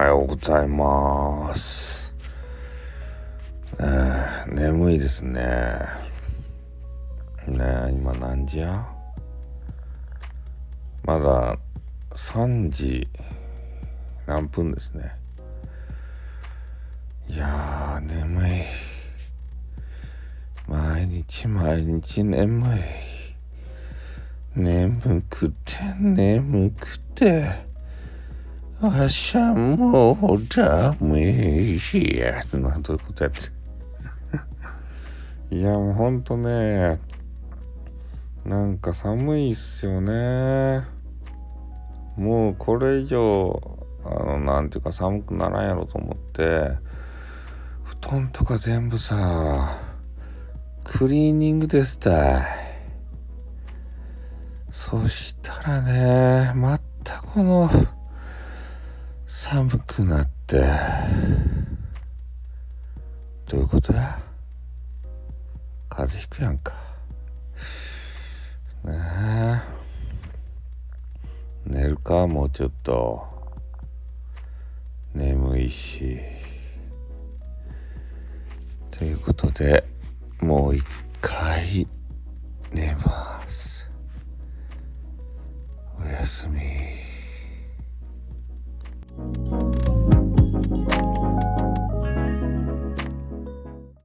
はようございます。えー、眠いですね。ね今何時や？まだ3時何分ですね。いやー、眠い。毎日毎日眠い。眠くて眠くて。朝もうダメしや。などういうことやって。いや、もうほんとね、なんか寒いっすよね。もうこれ以上、あの、なんていうか寒くならんやろと思って、布団とか全部さ、クリーニングですたい。そしたらね、またこの、寒くなって。どういうことや？風邪ひくやんか。ねえ。寝るかもうちょっと。眠いし。ということでもう一回寝ます。おやすみ。